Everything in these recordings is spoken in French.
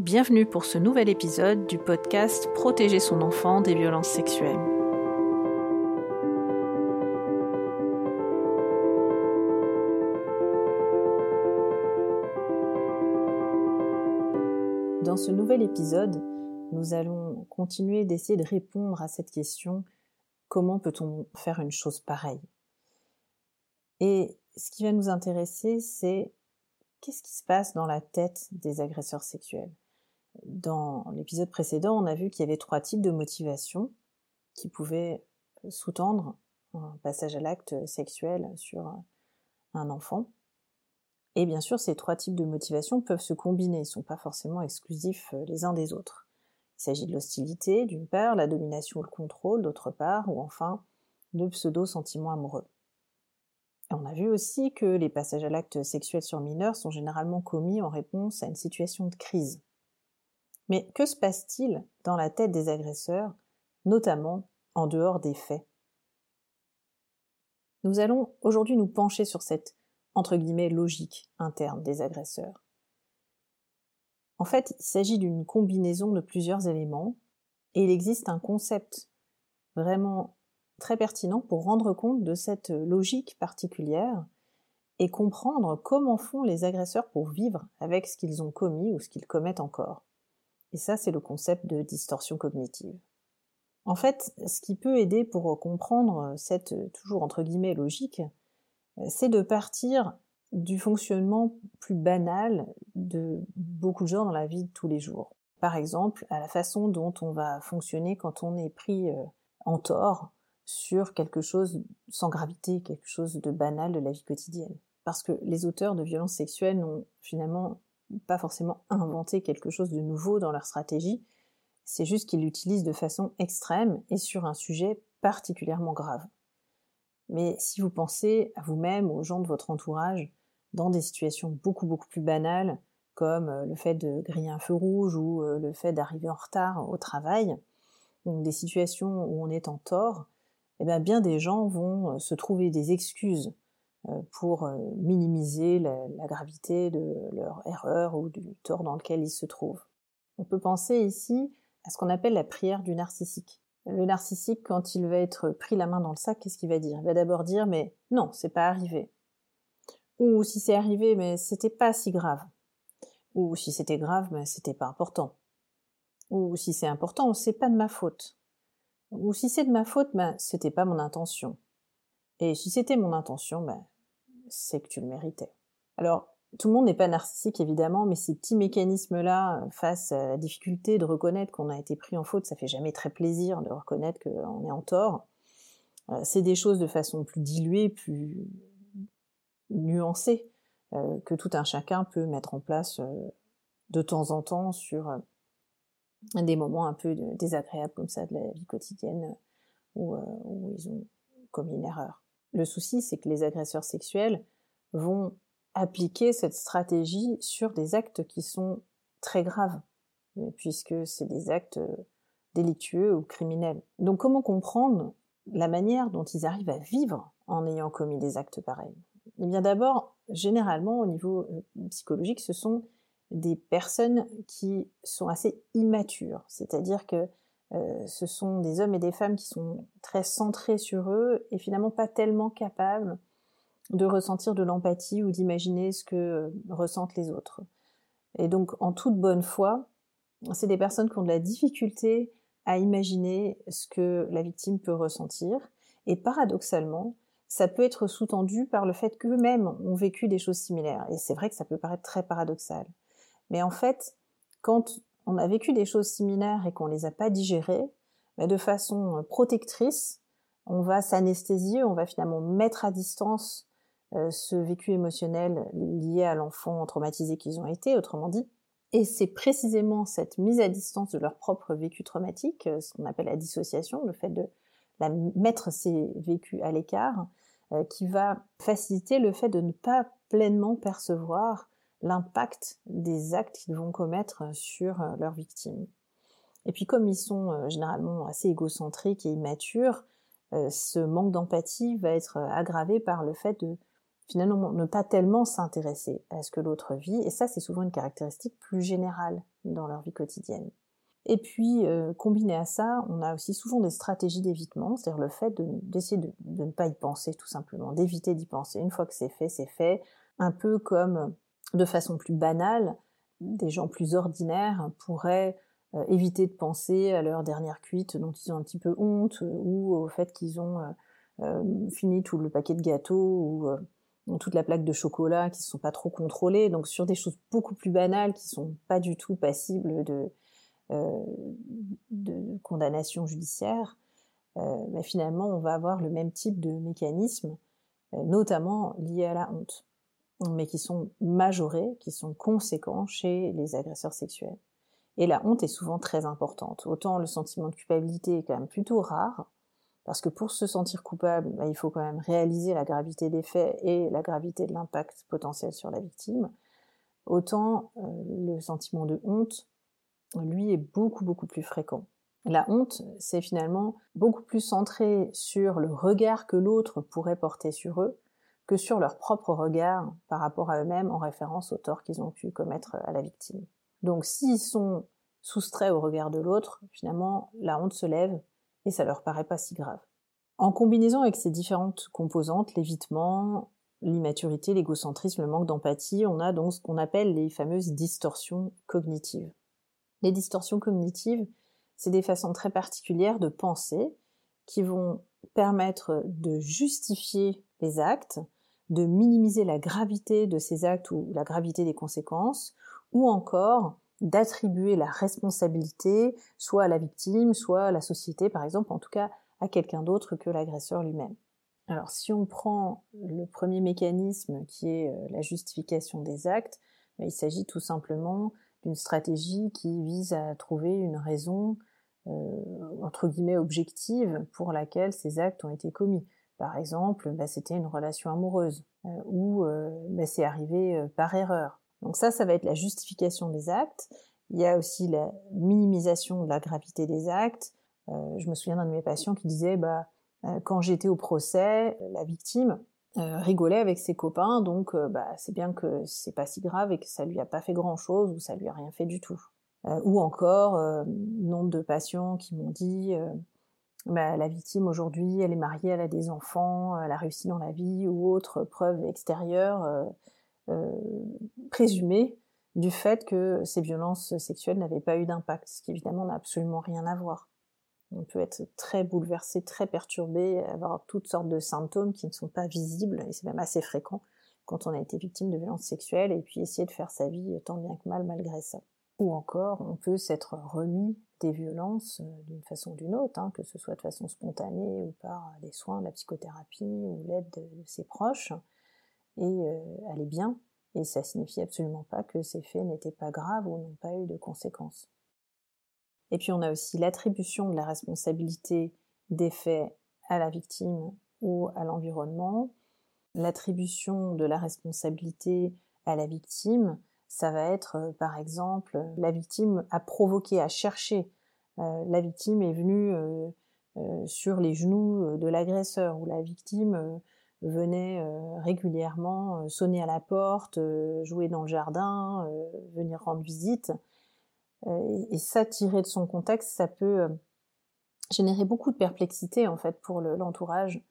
Bienvenue pour ce nouvel épisode du podcast Protéger son enfant des violences sexuelles. Dans ce nouvel épisode, nous allons continuer d'essayer de répondre à cette question comment peut-on faire une chose pareille? Et ce qui va nous intéresser, c'est qu'est-ce qui se passe dans la tête des agresseurs sexuels? Dans l'épisode précédent, on a vu qu'il y avait trois types de motivations qui pouvaient sous-tendre un passage à l'acte sexuel sur un enfant. Et bien sûr, ces trois types de motivations peuvent se combiner, ils ne sont pas forcément exclusifs euh, les uns des autres. Il s'agit de l'hostilité, d'une part, la domination ou le contrôle, d'autre part, ou enfin, de pseudo-sentiments amoureux. On a vu aussi que les passages à l'acte sexuel sur mineurs sont généralement commis en réponse à une situation de crise. Mais que se passe-t-il dans la tête des agresseurs, notamment en dehors des faits? Nous allons aujourd'hui nous pencher sur cette entre guillemets logique interne des agresseurs. En fait, il s'agit d'une combinaison de plusieurs éléments et il existe un concept vraiment très pertinent pour rendre compte de cette logique particulière et comprendre comment font les agresseurs pour vivre avec ce qu'ils ont commis ou ce qu'ils commettent encore. Et ça, c'est le concept de distorsion cognitive. En fait, ce qui peut aider pour comprendre cette toujours entre guillemets logique, c'est de partir du fonctionnement plus banal de beaucoup de gens dans la vie de tous les jours. Par exemple, à la façon dont on va fonctionner quand on est pris euh, en tort sur quelque chose sans gravité, quelque chose de banal de la vie quotidienne. Parce que les auteurs de violences sexuelles n'ont finalement pas forcément inventé quelque chose de nouveau dans leur stratégie, c'est juste qu'ils l'utilisent de façon extrême et sur un sujet particulièrement grave. Mais si vous pensez à vous-même, aux gens de votre entourage, dans des situations beaucoup beaucoup plus banales, comme euh, le fait de griller un feu rouge ou euh, le fait d'arriver en retard au travail, donc des situations où on est en tort, eh bien, bien des gens vont euh, se trouver des excuses pour minimiser la, la, gravité de leur erreur ou du tort dans lequel ils se trouvent. On peut penser ici à ce qu'on appelle la prière du narcissique. Le narcissique, quand il va être pris la main dans le sac, qu'est-ce qu'il va dire? Il va d'abord dire mais non, c'est pas arrivé. Ou si c'est arrivé, mais c'était pas si grave. Ou si c'était grave, mais c'était pas important. Ou si c'est important, c'est pas de ma faute. Ou si c'est de ma faute, ben, c'était pas mon intention. Et si c'était mon intention, ben, c'est que tu le méritais. Alors, tout le monde n'est pas narcissique évidemment, mais ces petits mécanismes-là, face à la difficulté de reconnaître qu'on a été pris en faute, ça fait jamais très plaisir de reconnaître qu'on est en tort. Euh, c'est des choses de façon plus diluée, plus nuancée, euh, que tout un chacun peut mettre en place euh, de temps en temps sur des moments un peu désagréables comme ça de la vie quotidienne où, où ils ont commis une erreur. Le souci, c'est que les agresseurs sexuels vont appliquer cette stratégie sur des actes qui sont très graves, puisque c'est des actes euh, délictueux ou criminels. Donc comment comprendre la manière dont ils arrivent à vivre en ayant commis des actes pareils? Eh bien d'abord, généralement au niveau euh, psychologique, ce sont des personnes qui sont assez immatures, c'est-à-dire que euh, ce sont des hommes et des femmes qui sont très centrés sur eux et finalement pas tellement capables de ressentir de l'empathie ou d'imaginer ce que euh, ressentent les autres. Et donc, en toute bonne foi, c'est des personnes qui ont de la difficulté à imaginer ce que la victime peut ressentir. Et paradoxalement, ça peut être sous-tendu par le fait qu'eux-mêmes ont vécu des choses similaires. Et c'est vrai que ça peut paraître très paradoxal. Mais en fait, quand on a vécu des choses similaires et qu'on les a pas digérées, de façon protectrice, on va s'anesthésier, on va finalement mettre à distance euh, ce vécu émotionnel lié à l'enfant traumatisé qu'ils ont été, autrement dit. Et c'est précisément cette mise à distance de leur propre vécu traumatique, euh, ce qu'on appelle la dissociation, le fait de la, mettre ces vécus à l'écart, euh, qui va faciliter le fait de ne pas pleinement percevoir l'impact des actes qu'ils vont commettre sur leurs victimes. Et puis comme ils sont généralement assez égocentriques et immatures, ce manque d'empathie va être aggravé par le fait de finalement ne pas tellement s'intéresser à ce que l'autre vit, et ça c'est souvent une caractéristique plus générale dans leur vie quotidienne. Et puis, euh, combiné à ça, on a aussi souvent des stratégies d'évitement, c'est-à-dire le fait d'essayer de, de, ne pas y penser tout simplement, d'éviter d'y penser. Une fois que c'est fait, c'est fait. Un peu comme, de façon plus banale, des gens plus ordinaires pourraient euh, éviter de penser à leur dernière cuite dont ils ont un petit peu honte, ou au fait qu'ils ont euh, fini tout le paquet de gâteaux, ou toute la plaque de chocolat, qui ne sont pas trop contrôlés. Donc sur des choses beaucoup plus banales, qui sont pas du tout passibles de euh, condamnation judiciaire, euh, mais finalement on va avoir le même type de mécanisme, euh, notamment liés à la honte, mais qui sont majorés, qui sont conséquents chez les agresseurs sexuels. Et la honte est souvent très importante. Autant le sentiment de culpabilité est quand même plutôt rare, parce que pour se sentir coupable, bah, il faut quand même réaliser la gravité des faits et la gravité de l'impact potentiel sur la victime. Autant le sentiment de honte lui, est beaucoup, beaucoup plus fréquent. La honte, c'est finalement beaucoup plus centré sur le regard que l'autre pourrait porter sur eux que sur leur propre regard par rapport à eux-mêmes en référence au tort qu'ils ont pu commettre à la victime. Donc s'ils sont soustraits au regard de l'autre, finalement, la honte se lève et ça leur paraît pas si grave. En combinaison avec ces différentes composantes, l'évitement, l'immaturité, l'égocentrisme, le manque d'empathie, on a donc ce qu'on appelle les fameuses distorsions cognitives. Les distorsions cognitives, c'est des façons très particulières de penser qui vont permettre de justifier les actes, de minimiser la gravité de ces actes ou la gravité des conséquences, ou encore d'attribuer la responsabilité soit à la victime, soit à la société, par exemple, en tout cas à quelqu'un d'autre que l'agresseur lui-même. Alors si on prend le premier mécanisme qui est euh, la justification des actes, ben, il s'agit tout simplement d'une stratégie qui vise à trouver une raison euh, entre guillemets objective pour laquelle ces actes ont été commis. Par exemple, bah, c'était une relation amoureuse euh, ou euh, bah, c'est arrivé par erreur. Donc ça, ça va être la justification des actes. Il y a aussi la minimisation de la gravité des actes. je me souviens d'un de mes patients qui disait, bah, quand j'étais au procès, la victime euh, rigolait avec ses copains, donc euh, bah, c'est bien que c'est pas si grave et que ça lui a pas fait grand chose ou ça lui a rien fait du tout. Euh, ou encore, nombre de patients qui m'ont dit bah, la victime aujourd'hui, elle est mariée, elle a des enfants, elle a réussi dans la vie ou autre preuve extérieure présumée du fait que ces violences sexuelles n'avaient pas eu d'impact, ce qui évidemment n'a absolument rien à voir. On peut être très bouleversé, très perturbé, avoir toutes sortes de symptômes qui ne sont pas visibles, et c'est même assez fréquent quand on a été victime de violences sexuelles, et puis essayer de faire sa vie tant bien que mal malgré ça. Ou encore, on peut s'être remis des violences euh, d'une façon ou d'une autre, hein, que ce soit de façon spontanée ou par des soins, la psychothérapie ou l'aide de, ses proches, et euh, aller bien. Et ça signifie absolument pas que ces faits n'étaient pas graves ou n'ont pas eu de conséquences. Et puis on a aussi l'attribution de la responsabilité des faits à la victime ou à l'environnement. L'attribution de la responsabilité à la victime, ça va être euh, par exemple la victime a provoqué, a cherché, euh, la victime est venue euh, sur les genoux de l'agresseur ou la victime venait régulièrement sonner à la porte, jouer dans le jardin, venir rendre visite. Euh, et, ça, tiré de son contexte, ça peut euh, générer beaucoup de perplexité en fait pour l'entourage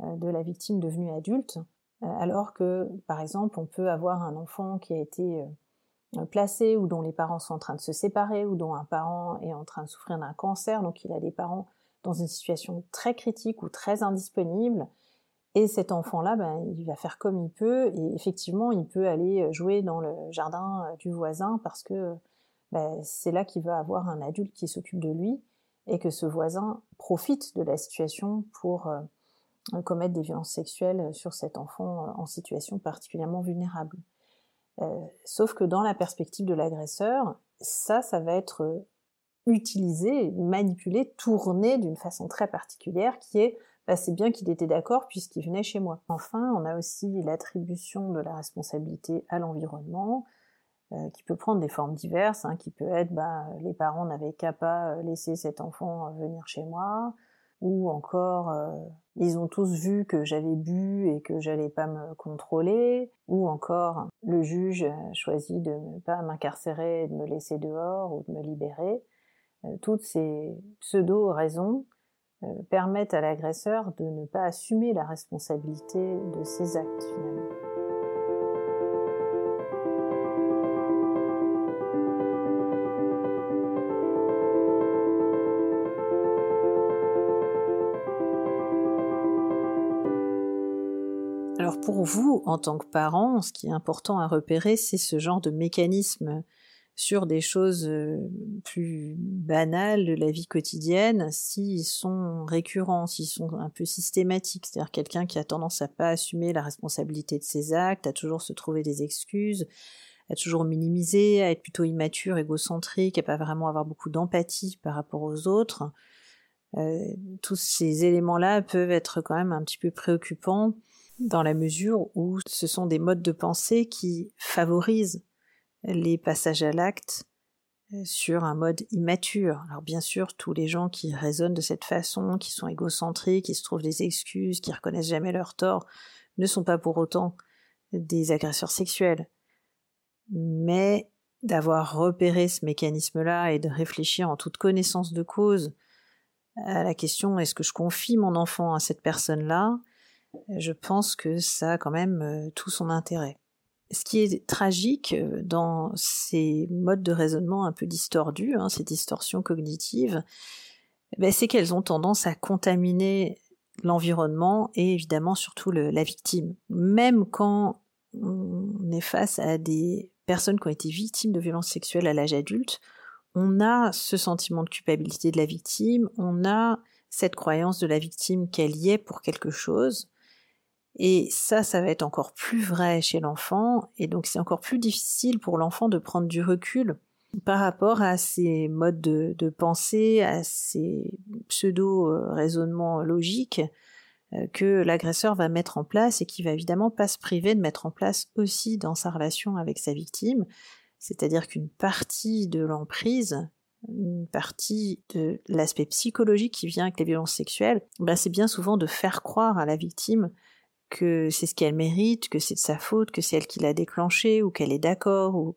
euh, de la victime devenue adulte, alors que par exemple on peut avoir un enfant qui a été placé ou dont les parents sont en train de se séparer ou dont un parent est en train de souffrir d'un cancer, donc il a des parents dans une situation très critique ou très indisponible. Et cet enfant-là, ben, il va faire comme il peut et effectivement, il peut aller jouer dans le jardin du voisin parce que ben, c'est là qu'il va avoir un adulte qui s'occupe de lui et que ce voisin profite de la situation pour euh, commettre des violences sexuelles sur cet enfant euh, en situation particulièrement vulnérable. Euh, sauf que dans la perspective de l'agresseur, ça, ça va être utilisé, manipulé, tourné d'une façon très particulière qui est bah, c'est bien qu'il était d'accord puisqu'il venait chez moi. Enfin, on a aussi l'attribution de la responsabilité à l'environnement, euh, qui peut prendre des formes diverses, hein, qui peut être bah, les parents n'avaient qu'à pas euh, laisser cet enfant euh, venir chez moi, ou encore euh, ils ont tous vu que j'avais bu et que j'allais pas me contrôler, ou encore le juge a choisi de ne pas m'incarcérer, de me laisser dehors ou de me libérer. Euh, toutes ces pseudo-raisons euh, permettent à l'agresseur de ne pas assumer la responsabilité de ses actes finalement. Pour vous, en tant que parent, ce qui est important à repérer, c'est ce genre de mécanisme sur des choses euh, plus banales de la vie quotidienne, s'ils sont récurrents, s'ils sont un peu systématiques, c'est-à-dire quelqu'un qui a tendance à pas assumer la responsabilité de ses actes, à toujours se trouver des excuses, à toujours minimiser, à être plutôt immature, égocentrique, à pas vraiment avoir beaucoup d'empathie par rapport aux autres. Euh, tous ces éléments-là peuvent être quand même un petit peu préoccupants dans la mesure où ce sont des modes de pensée qui favorisent les passages à l'acte euh, sur un mode immature. Alors bien sûr, tous les gens qui raisonnent de cette façon, qui sont égocentriques, qui se trouvent des excuses, qui reconnaissent jamais leur tort, ne sont pas pour autant des agresseurs sexuels. Mais d'avoir repéré ce mécanisme-là et de réfléchir en toute connaissance de cause à la question est-ce que je confie mon enfant à cette personne-là, je pense que ça a quand même euh, tout son intérêt. Ce qui est tragique euh, dans ces modes de raisonnement un peu distordus, hein, ces distorsions cognitives, ben, c'est qu'elles ont tendance à contaminer l'environnement et évidemment surtout la victime. Même quand on est face à des personnes qui ont été victimes de violences sexuelles à l'âge adulte, on a ce sentiment de culpabilité de la victime, on a cette croyance de la victime qu'elle y est pour quelque chose, et ça, ça va être encore plus vrai chez l'enfant, et donc c'est encore plus difficile pour l'enfant de prendre du recul par rapport à ces modes de, pensée, à ces pseudo-raisonnements logiques euh, que l'agresseur va mettre en place et qui va évidemment pas se priver de mettre en place aussi dans sa relation avec sa victime. C'est-à-dire qu'une partie de l'emprise, une partie de l'aspect psychologique qui vient avec les violences sexuelles, ben c'est bien souvent de faire croire à la victime que c'est ce qu'elle mérite, que c'est de sa faute, que c'est elle qui l'a déclenché, ou qu'elle est d'accord, ou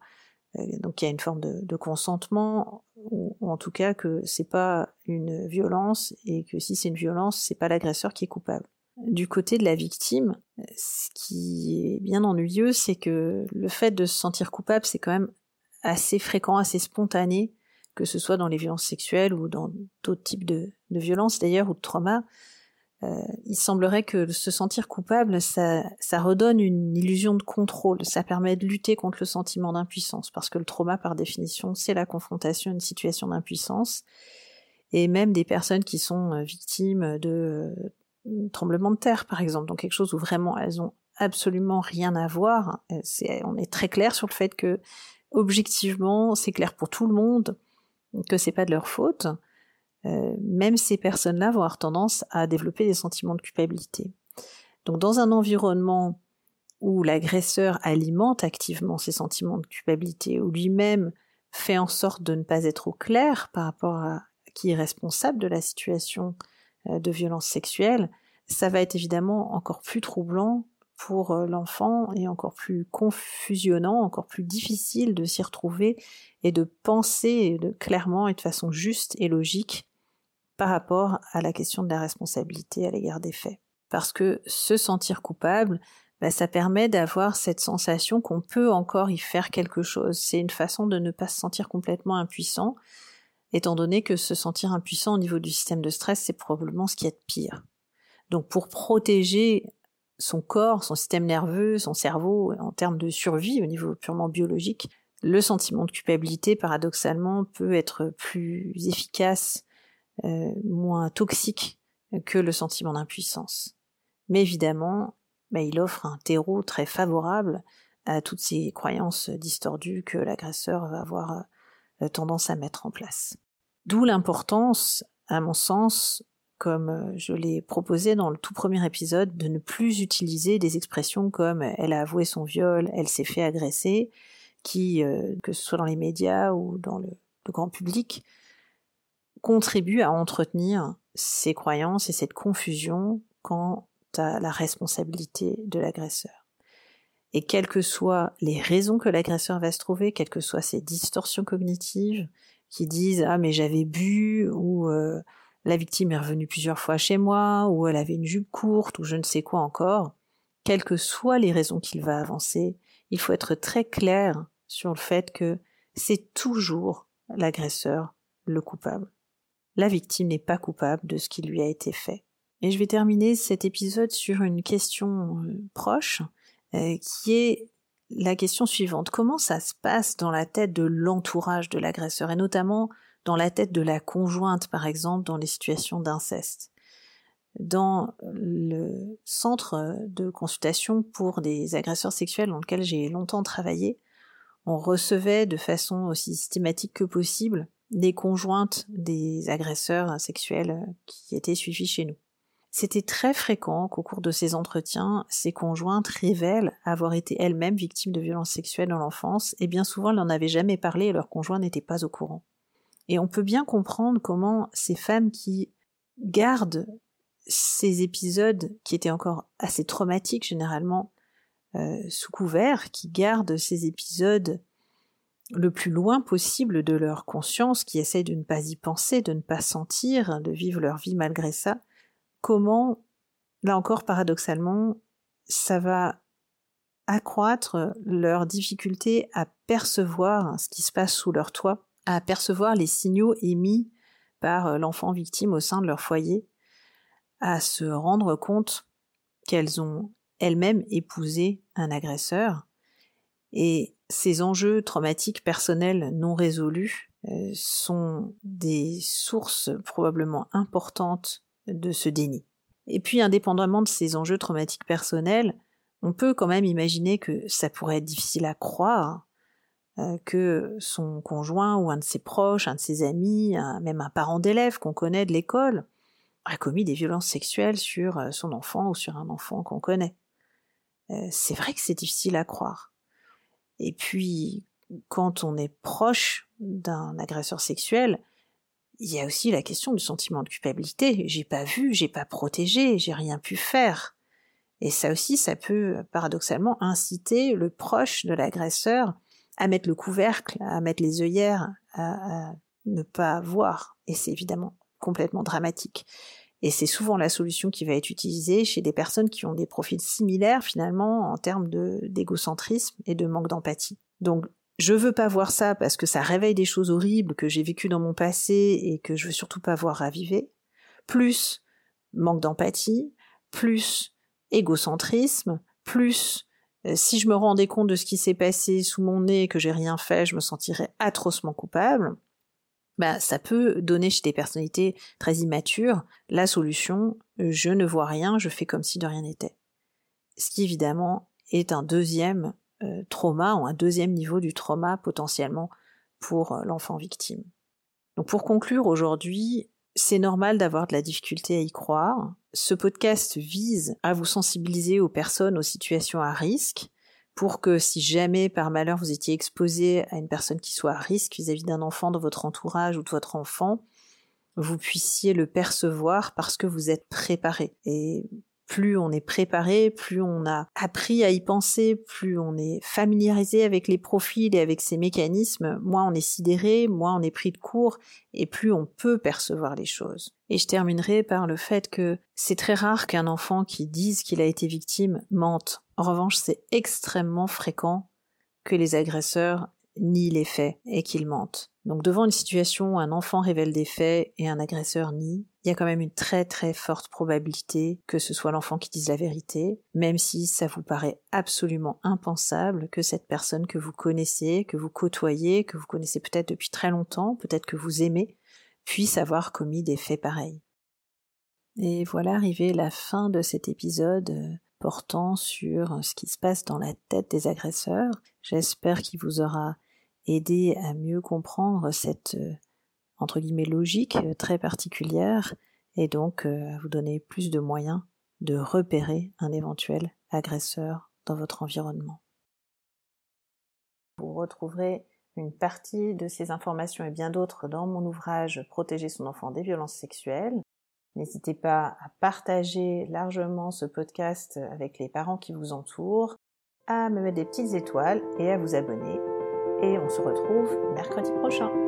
euh, donc il y a une forme de, consentement, ou, en tout cas que c'est pas une violence et que si c'est une violence, c'est pas l'agresseur qui est coupable. Du côté de la victime, ce qui est bien ennuyeux, c'est que le fait de se sentir coupable, c'est quand même assez fréquent, assez spontané, que ce soit dans les violences sexuelles ou dans d'autres types de, de violences d'ailleurs ou de traumas. Euh, il semblerait que se sentir coupable, ça, redonne une illusion de contrôle, ça permet de lutter contre le sentiment d'impuissance, parce que le trauma, par définition, c'est la confrontation à une situation d'impuissance. Et même des personnes qui sont euh, victimes de euh, tremblements de terre, par exemple, donc quelque chose où vraiment elles ont absolument rien à voir. On est très clair sur le fait que, objectivement, c'est clair pour tout le monde que c'est pas de leur faute. Euh, même ces personnes-là vont avoir tendance à développer des sentiments de culpabilité. Donc dans un environnement où l'agresseur alimente activement ces sentiments de culpabilité, où lui-même fait en sorte de ne pas être au clair par rapport à qui est responsable de la situation euh, de violence sexuelle, ça va être évidemment encore plus troublant pour euh, l'enfant et encore plus confusionnant, encore plus difficile de s'y retrouver et de penser clairement et de façon juste et logique par rapport à la question de la responsabilité à l'égard des faits. Parce que se sentir coupable, bah, ça permet d'avoir cette sensation qu'on peut encore y faire quelque chose. C'est une façon de ne pas se sentir complètement impuissant, étant donné que se sentir impuissant au niveau du système de stress, c'est probablement ce qui est de pire. Donc pour protéger son corps, son système nerveux, son cerveau, en termes de survie au niveau purement biologique, le sentiment de culpabilité, paradoxalement, peut être plus efficace euh, moins toxique que le sentiment d'impuissance. Mais évidemment, bah, il offre un terreau très favorable à toutes ces croyances distordues que l'agresseur va avoir euh, tendance à mettre en place. D'où l'importance, à mon sens, comme euh, je l'ai proposé dans le tout premier épisode, de ne plus utiliser des expressions comme elle a avoué son viol, elle s'est fait agresser, qui, que ce soit dans les médias ou dans le grand public, contribue à entretenir ces croyances et cette confusion quant à la responsabilité de l'agresseur. Et quelles que soient les raisons que l'agresseur va se trouver, quelles que soient ses distorsions cognitives, qui disent ah mais j'avais bu ou euh, la victime est revenue plusieurs fois chez moi ou elle avait une jupe courte ou je ne sais quoi encore, quelles que soient les raisons qu'il va avancer, il faut être très clair sur le fait que c'est toujours l'agresseur le coupable. La victime n'est pas coupable de ce qui lui a été fait. Et je vais terminer cet épisode sur une question euh, proche, euh, qui est la question suivante. Comment ça se passe dans la tête de l'entourage de l'agresseur, et notamment dans la tête de la conjointe, par exemple, dans les situations d'inceste? Dans le centre de consultation pour des agresseurs sexuels dans lequel j'ai longtemps travaillé, on recevait de façon aussi systématique que possible des conjointes des agresseurs sexuels qui étaient suivis chez nous. C'était très fréquent qu'au cours de ces entretiens, ces conjointes révèlent avoir été elles-mêmes victimes de violences sexuelles dans l'enfance, et bien souvent elles n'en avaient jamais parlé et leur conjoint n'était pas au courant. Et on peut bien comprendre comment ces femmes qui gardent ces épisodes qui étaient encore assez traumatiques généralement euh, sous couvert, qui gardent ces épisodes le plus loin possible de leur conscience, qui essayent de ne pas y penser, de ne pas sentir, de vivre leur vie malgré ça, comment, là encore paradoxalement, ça va accroître leur difficulté à percevoir ce qui se passe sous leur toit, à percevoir les signaux émis par euh, l'enfant victime au sein de leur foyer, à se rendre compte qu'elles ont elles-mêmes épousé un agresseur, et ces enjeux traumatiques personnels non résolus euh, sont des sources probablement importantes de ce déni. Et puis, indépendamment de ces enjeux traumatiques personnels, on peut quand même imaginer que ça pourrait être difficile à croire euh, que son conjoint ou un de ses proches, un de ses amis, même un parent d'élève qu'on connaît de l'école, a commis des violences sexuelles sur euh, son enfant ou sur un enfant qu'on connaît. C'est vrai que c'est difficile à croire. Et puis, quand on est proche d'un agresseur sexuel, il y a aussi la question du sentiment de culpabilité. J'ai pas vu, j'ai pas protégé, j'ai rien pu faire. Et ça aussi, ça peut paradoxalement inciter le proche de l'agresseur à mettre le couvercle, à mettre les œillères, à, ne pas voir. Et c'est évidemment complètement dramatique. Et c'est souvent la solution qui va être utilisée chez des personnes qui ont des profils similaires finalement en termes d'égocentrisme et de manque d'empathie. Donc je veux pas voir ça parce que ça réveille des choses horribles que j'ai vécues dans mon passé et que je veux surtout pas voir raviver. Plus manque d'empathie, plus égocentrisme, plus euh, si je me rendais compte de ce qui s'est passé sous mon nez et que j'ai rien fait, je me sentirais atrocement coupable. Bah, ça peut donner chez des personnalités très immatures la solution je ne vois rien, je fais comme si de rien n'était. Ce qui évidemment est un deuxième euh, trauma ou un deuxième niveau du trauma potentiellement pour euh, l'enfant victime. Donc pour conclure aujourd'hui, c'est normal d'avoir de la difficulté à y croire. Ce podcast vise à vous sensibiliser aux personnes aux situations à risque pour que si jamais par malheur vous étiez exposé à une personne qui soit à risque vis-à-vis d'un enfant dans votre entourage ou de votre enfant, vous puissiez le percevoir parce que vous êtes préparé. Et plus on est préparé, plus on a appris à y penser, plus on est familiarisé avec les profils et avec ces mécanismes, moins on est sidéré, moins on est pris de court, et plus on peut percevoir les choses. Et je terminerai par le fait que c'est très rare qu'un enfant qui dise qu'il a été victime mente. En revanche, c'est extrêmement fréquent que les agresseurs nient les faits et qu'ils mentent. Donc devant une situation où un enfant révèle des faits et un agresseur nie, il y a quand même une très très forte probabilité que ce soit l'enfant qui dise la vérité, même si ça vous paraît absolument impensable que cette personne que vous connaissez, que vous côtoyez, que vous connaissez peut-être depuis très longtemps, peut-être que vous aimez, puisse avoir commis des faits pareils. Et voilà arrivé la fin de cet épisode portant sur ce qui se passe dans la tête des agresseurs. J'espère qu'il vous aura aidé à mieux comprendre cette euh, entre guillemets logique euh, très particulière et donc euh, à vous donner plus de moyens de repérer un éventuel agresseur dans votre environnement. Vous retrouverez une partie de ces informations et bien d'autres dans mon ouvrage Protéger son enfant des violences sexuelles. N'hésitez pas à partager largement ce podcast avec les parents qui vous entourent, à me mettre des petites étoiles et à vous abonner. Et on se retrouve mercredi prochain.